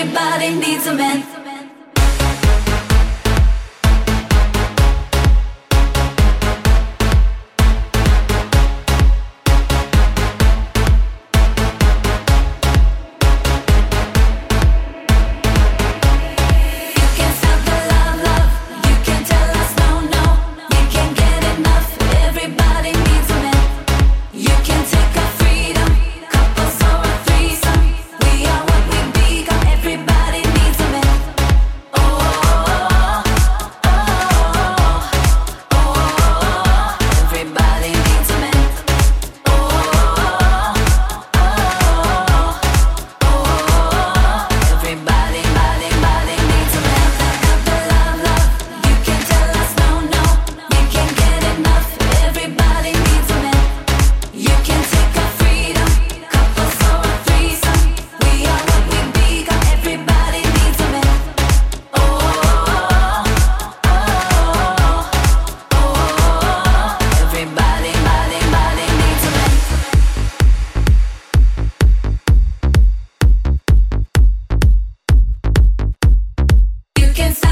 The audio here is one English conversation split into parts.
Everybody needs a man. No,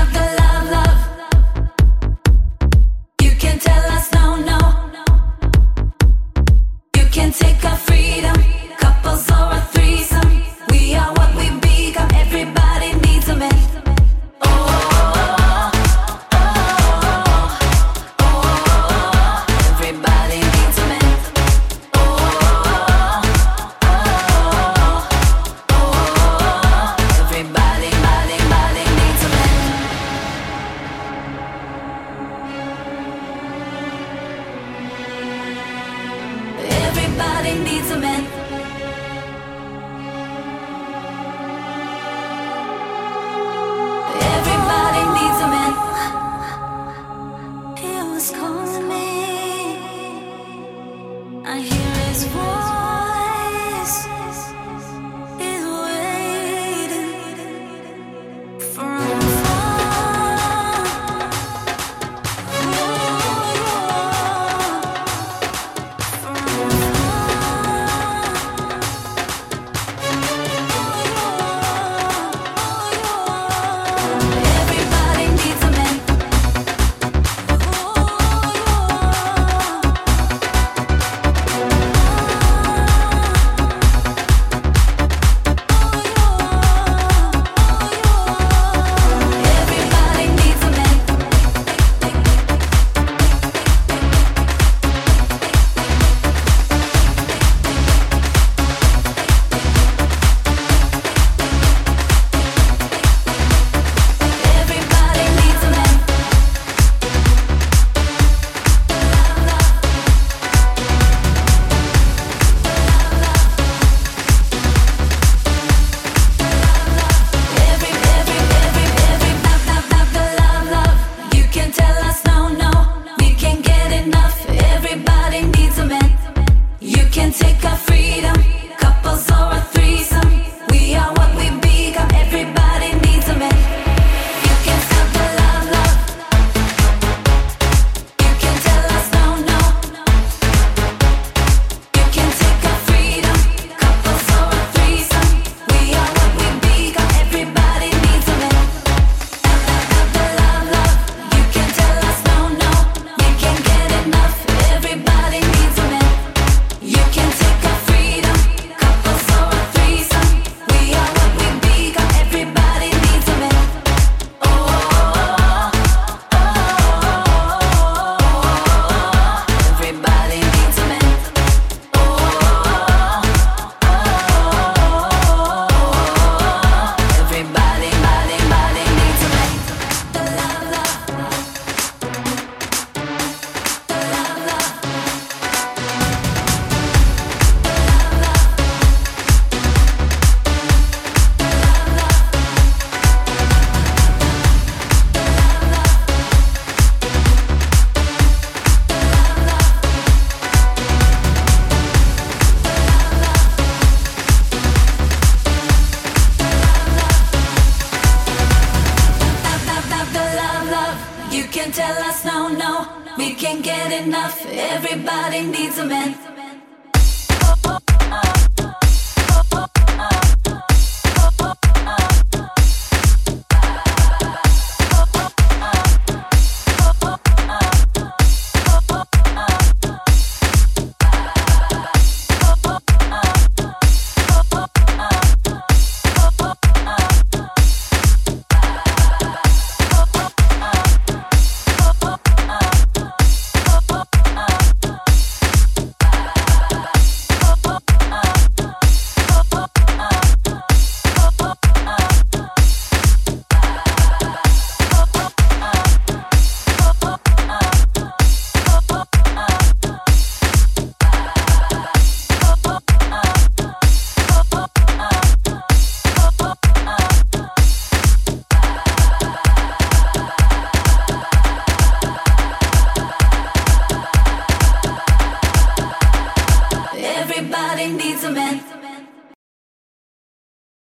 we can't get enough. Everybody needs a man.